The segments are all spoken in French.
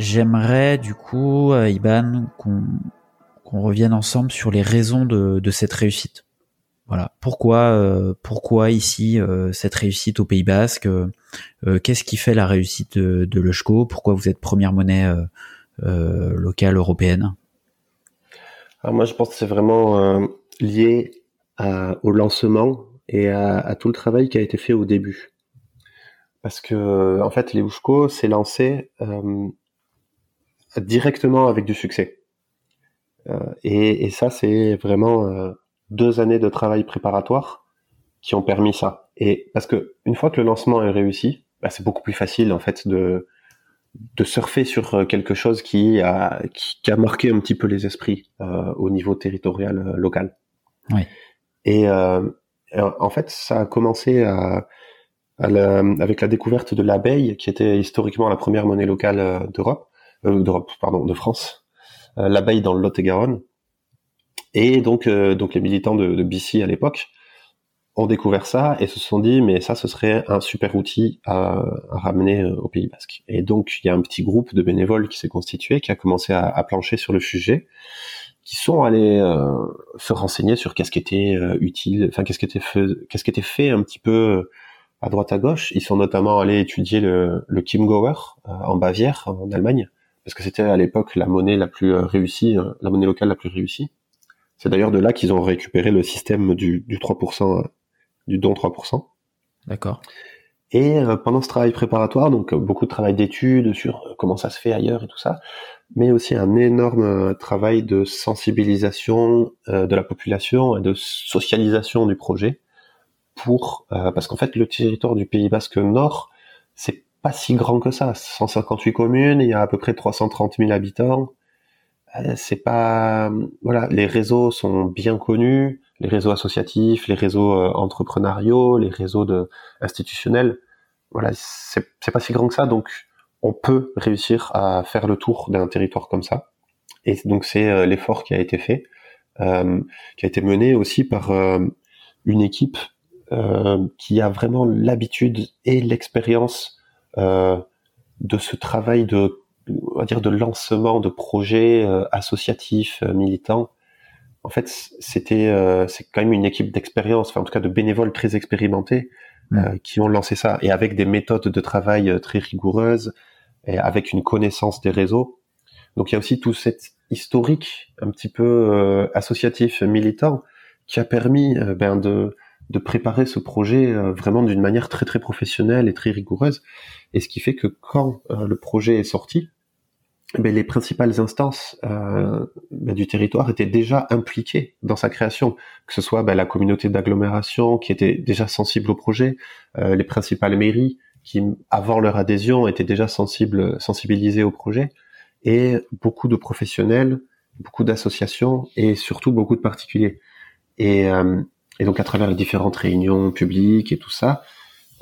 J'aimerais du coup, euh, Iban, qu'on revienne ensemble sur les raisons de, cette réussite. Voilà. Pourquoi, euh, pourquoi ici euh, cette réussite au Pays Basque Qu'est-ce qui fait la réussite de, de Pourquoi vous êtes première monnaie locale européenne? Alors moi, je pense que c'est vraiment lié au lancement et à, tout le travail qui a été fait au début. Parce que, en fait, les s'est lancé directement avec du succès. Euh, et, et ça, c'est vraiment euh, deux années de travail préparatoire qui ont permis ça. Et parce que une fois que le lancement est réussi, bah, c'est beaucoup plus facile en fait de de surfer sur euh, quelque chose qui a qui, qui a marqué un petit peu les esprits euh, au niveau territorial euh, local. Oui. Et euh, en fait, ça a commencé à, à la- avec la découverte de l'abeille, qui était historiquement la première monnaie locale d'Europe, euh, d'Europe, pardon, de France. Euh, l'abeille dans le Lot-et-Garonne. Et donc, euh, donc les militants de, de BC à l'époque ont découvert ça et se sont dit mais ça ce serait un super outil à, à ramener euh, au Pays Basque. Et donc il y a un petit groupe de bénévoles qui s'est constitué, qui a commencé à, à plancher sur le sujet, qui sont allés euh, se renseigner sur qu'est-ce qui était euh, utile, enfin qu'est-ce qui était fait, qu'est-ce qui était fait un petit peu à droite à gauche. Ils sont notamment allés étudier le, le euh, en Bavière, en Allemagne, parce que c'était à l'époque la monnaie la plus euh, réussie, euh, la monnaie locale la plus réussie. C'est d'ailleurs de là qu'ils ont récupéré le système du, du 3%, euh, du don 3%. D'accord. Et pendant ce travail préparatoire, donc beaucoup de travail d'études sur comment ça se fait ailleurs et tout ça, mais aussi un énorme travail de sensibilisation de la population et de socialisation du projet pour parce qu'en fait le territoire du Pays Basque Nord c'est pas si grand que ça, 158 communes, il y a à peu près 330 000 habitants. Euh, c'est pas voilà, les réseaux sont bien connus, les réseaux associatifs, les réseaux euh, entrepreneuriaux, les réseaux institutionnels. Voilà, c'est pas si grand que ça, donc on peut réussir à faire le tour d'un territoire comme ça. Et donc c'est euh, l'effort qui a été fait, qui a été mené aussi par une équipe qui a vraiment l'habitude et l'expérience de ce travail de on va dire de lancement de projets euh, associatifs euh, militants. En fait c'était euh, c'est quand même une équipe d'expérience enfin en tout cas de bénévoles très expérimentés euh, qui ont lancé ça et avec des méthodes de travail euh, très rigoureuses et avec une connaissance des réseaux. Donc il y a aussi tout cet historique un petit peu euh, associatif militant qui a permis euh, ben de de préparer ce projet euh, vraiment d'une manière très très professionnelle et très rigoureuse. Et ce qui fait que quand euh, le projet est sorti ben, les principales instances euh, ben, du territoire étaient déjà impliquées dans sa création, que ce soit ben, la communauté d'agglomération qui était déjà sensible au projet, euh, les principales mairies qui, avant leur adhésion, étaient déjà sensibles, sensibilisées au projet, et beaucoup de professionnels, beaucoup d'associations et surtout beaucoup de particuliers. Et, euh, et donc à travers les différentes réunions publiques et tout ça,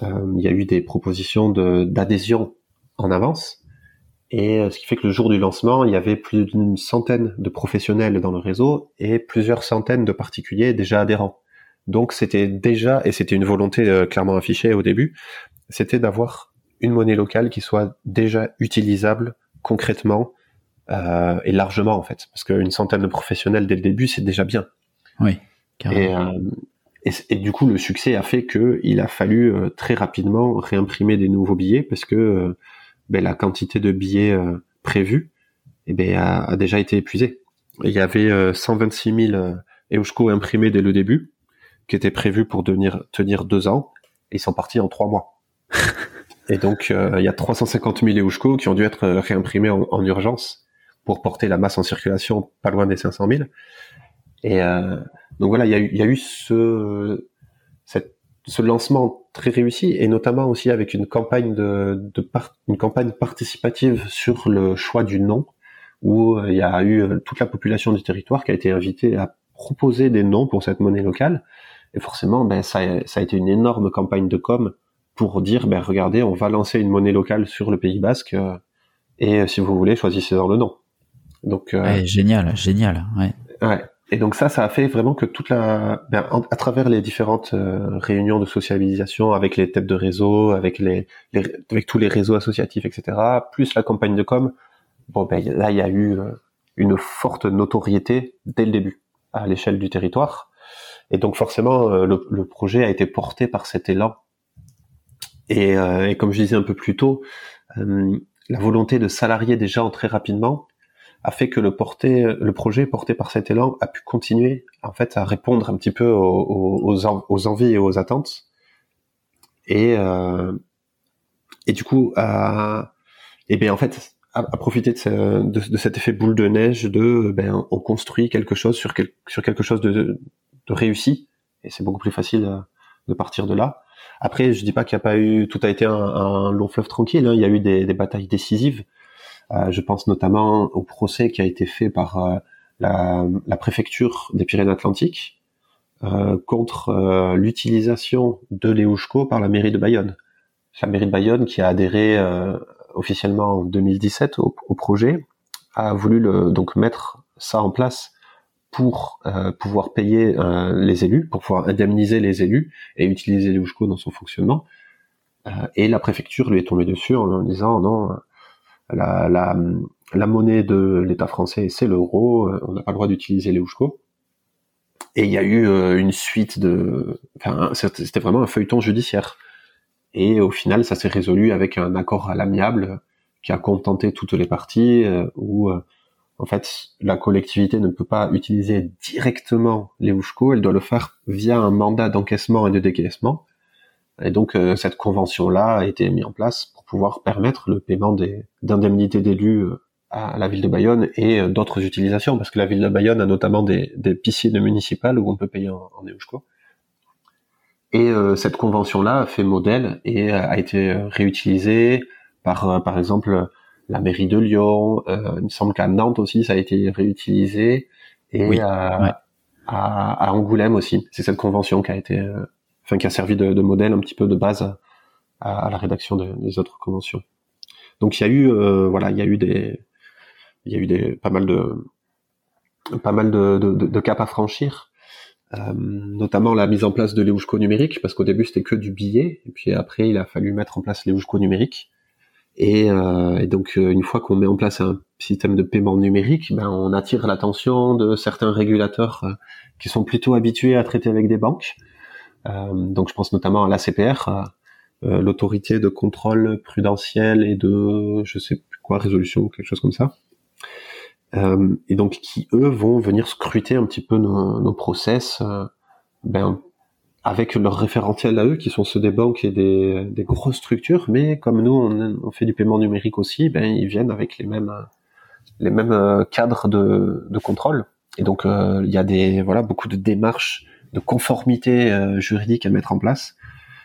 euh, il y a eu des propositions de- d'adhésion en avance. Et euh, ce qui fait que le jour du lancement, il y avait plus d'une centaine de professionnels dans le réseau et plusieurs centaines de particuliers déjà adhérents. Donc c'était déjà, et c'était une volonté euh, clairement affichée au début, c'était d'avoir une monnaie locale qui soit déjà utilisable concrètement euh, et largement en fait. Parce qu'une centaine de professionnels dès le début, c'est déjà bien. Oui, carrément. Et, euh, et, et du coup, le succès a fait que il a fallu euh, très rapidement réimprimer des nouveaux billets parce que euh, ben, la quantité de billets euh, prévus eh ben, a, a déjà été épuisée. Il y avait euh, 126 000 euh, Eushko imprimés dès le début, qui étaient prévus pour tenir deux ans, et ils sont partis en trois mois. et donc, il y a 350 000 Eushko qui ont dû être réimprimés en, urgence pour porter la masse en circulation pas loin des 500 000. Et euh, donc voilà, il y a eu, y a eu ce, cette, ce lancement très réussi, et notamment aussi avec une campagne de, de une campagne participative sur le choix du nom, où euh, il y a eu euh, toute la population du territoire qui a été invitée à proposer des noms pour cette monnaie locale. Et forcément, ben, ça, ça a été une énorme campagne de com pour dire, ben, regardez, on va lancer une monnaie locale sur le Pays Basque, euh, et si vous voulez, choisissez-en le nom. Donc, génial, génial, ouais. ouais. Et donc ça, ça a fait vraiment que toute la, ben, à travers les différentes réunions de socialisation avec les têtes de réseau, avec les, les, avec tous les réseaux associatifs, etc., plus la campagne de com, bon ben là il y a eu euh, une forte notoriété dès le début à l'échelle du territoire et donc forcément euh, le, projet a été porté par cet élan et, euh, et comme je disais un peu plus tôt la volonté de salarier des gens très rapidement a fait que le porté, le projet porté par cet élan a pu continuer en fait à répondre un petit peu aux, envies et aux attentes et et du coup à et bien en fait à, profiter de, cet effet boule de neige de ben on construit quelque chose sur, quelque chose de, réussi et c'est beaucoup plus facile euh, de partir de là. Après, je dis pas qu'il n'y a pas eu tout a été un, long fleuve tranquille. Hein. Il y a eu des batailles décisives. Euh, je pense notamment au procès qui a été fait par euh, la, la, préfecture des Pyrénées-Atlantiques euh, contre l'utilisation de l'Eushko par la mairie de Bayonne. La mairie de Bayonne qui a adhéré officiellement en 2017 au, projet, a voulu le, donc mettre ça en place pour euh, pouvoir payer euh, les élus, pour pouvoir indemniser les élus et utiliser l'UJCO dans son fonctionnement. Euh, et la préfecture lui est tombée dessus en lui disant non, la, la, la monnaie de l'État français c'est l'euro, on n'a pas le droit d'utiliser les Et il y a eu une suite de, enfin c'était vraiment un feuilleton judiciaire. Et au final, ça s'est résolu avec un accord à l'amiable qui a contenté toutes les parties, euh, où euh, en fait la collectivité ne peut pas utiliser directement les Oushko, elle doit le faire via un mandat d'encaissement et de décaissement. Et donc euh, cette convention-là a été mise en place pour pouvoir permettre le paiement des d'indemnités d'élus à la ville de Bayonne et d'autres utilisations, parce que la ville de Bayonne a notamment des, des piscines municipales où on peut payer en, en et euh, cette convention-là a fait modèle et euh, a été euh, réutilisée par, par exemple, la mairie de Lyon. il me semble qu'à Nantes aussi, ça a été réutilisé. Et à, à, Angoulême aussi. C'est cette convention qui a été, enfin, qui a servi de, modèle un petit peu de base à, la rédaction de, des autres conventions. Donc il y a eu, voilà, il y a eu des, il y a eu des, pas mal de, pas mal de, de, caps à franchir. Euh, notamment la mise en place de l'Eushko numérique, parce qu'au début c'était que du billet, et puis après il a fallu mettre en place l'Eushko numérique. Et, euh, et, donc euh, une fois qu'on met en place un système de paiement numérique, ben, on attire l'attention de certains régulateurs euh, qui sont plutôt habitués à traiter avec des banques. Euh, donc je pense notamment à l'ACPR, l'autorité de contrôle prudentiel et de je sais plus quoi résolution ou quelque chose comme ça. Euh, et donc qui eux vont venir scruter un petit peu nos, process, euh, ben, avec leurs référentiels à eux, qui sont ceux des banques et des, grosses structures, mais comme nous on, fait du paiement numérique aussi, ben ils viennent avec les mêmes les mêmes euh, cadres de contrôle. Et donc il y a des voilà beaucoup de démarches de conformité juridique à mettre en place,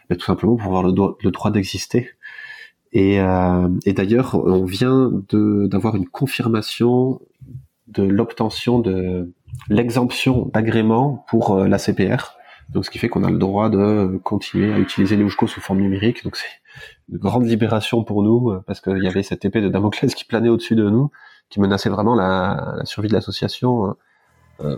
mais tout simplement pour avoir le, droit d'exister. Et, euh, et d'ailleurs, on vient d'avoir une confirmation de l'obtention de l'exemption d'agrément pour euh, la CPR. Donc, ce qui fait qu'on a le droit de continuer à utiliser les sous forme numérique. Donc, c'est une grande libération pour nous euh, parce qu'il y avait cette épée de Damoclès qui planait au-dessus de nous, qui menaçait vraiment la, survie de l'association euh, euh